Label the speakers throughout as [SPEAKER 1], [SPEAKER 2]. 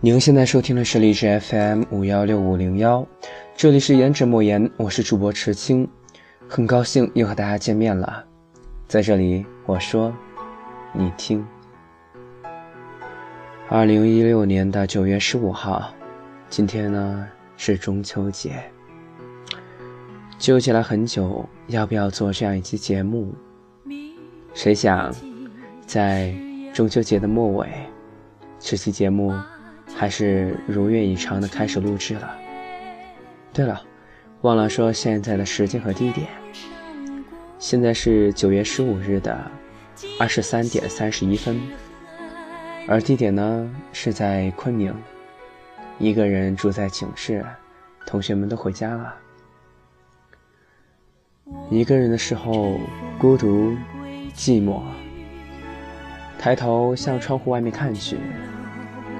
[SPEAKER 1] 您现在收听的是荔枝 FM 五幺六五零幺，这里是颜值莫言，我是主播池青，很高兴又和大家见面了。在这里，我说，你听。二零一六年的九月十五号，今天呢是中秋节，纠结了很久，要不要做这样一期节目？谁想，在中秋节的末尾，这期节目还是如愿以偿的开始录制了。对了，忘了说现在的时间和地点，现在是九月十五日的二十三点三十一分。而地点呢是在昆明，一个人住在寝室，同学们都回家了。一个人的时候，孤独、寂寞。抬头向窗户外面看去，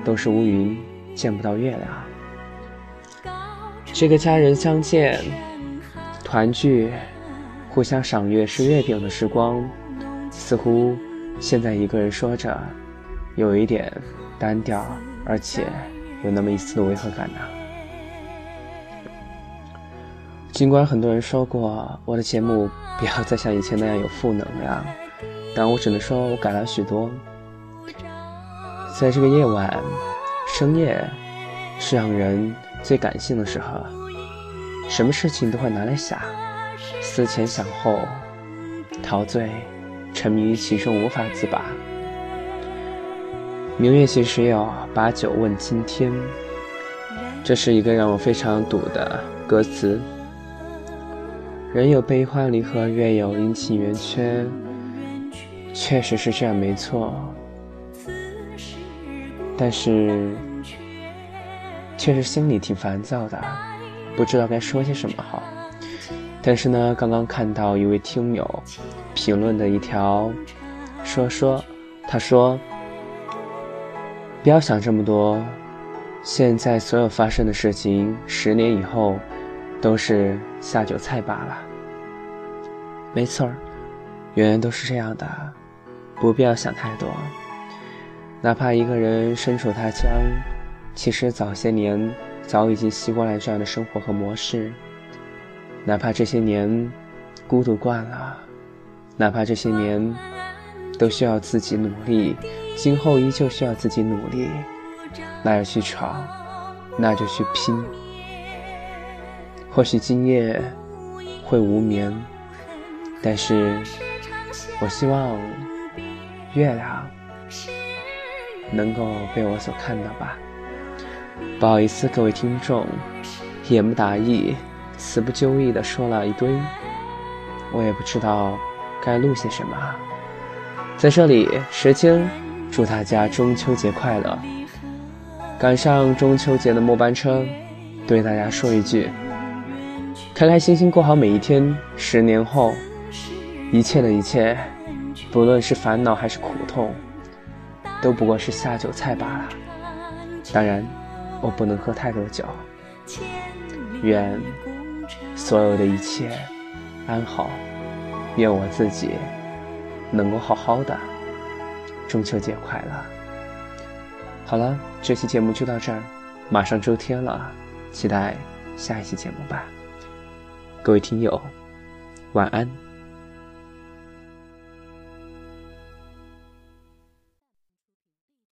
[SPEAKER 1] 都是乌云，见不到月亮。这个家人相见、团聚、互相赏月吃月饼的时光，似乎现在一个人说着。有一点单调，而且有那么一丝的违和感呢。尽管很多人说过我的节目不要再像以前那样有负能量，但我只能说我改了许多。在这个夜晚，深夜是让人最感性的时候，什么事情都会拿来想，思前想后，陶醉，沉迷于其中无法自拔。明月几时有？把酒问青天。这是一个让我非常堵的歌词。人有悲欢离合，月有阴晴圆缺，确实是这样，没错。但是，确实心里挺烦躁的，不知道该说些什么好。但是呢，刚刚看到一位听友评论的一条说说，他说。不要想这么多，现在所有发生的事情，十年以后都是下酒菜罢了。没错儿，永远都是这样的，不必要想太多。哪怕一个人身处他乡，其实早些年早已经习惯了这样的生活和模式。哪怕这些年孤独惯了，哪怕这些年都需要自己努力。今后依旧需要自己努力，那就去闯，那就去拼。或许今夜会无眠，但是我希望月亮能够被我所看到吧。不好意思，各位听众，言不达意，词不就意的说了一堆，我也不知道该录些什么。在这里，时间。祝大家中秋节快乐！赶上中秋节的末班车，对大家说一句：开开心心过好每一天。十年后，一切的一切，不论是烦恼还是苦痛，都不过是下酒菜罢了。当然，我不能喝太多酒。愿所有的一切安好，愿我自己能够好好的。中秋节快乐！好了，这期节目就到这儿，马上周天了，期待下一期节目吧。各位听友，晚安。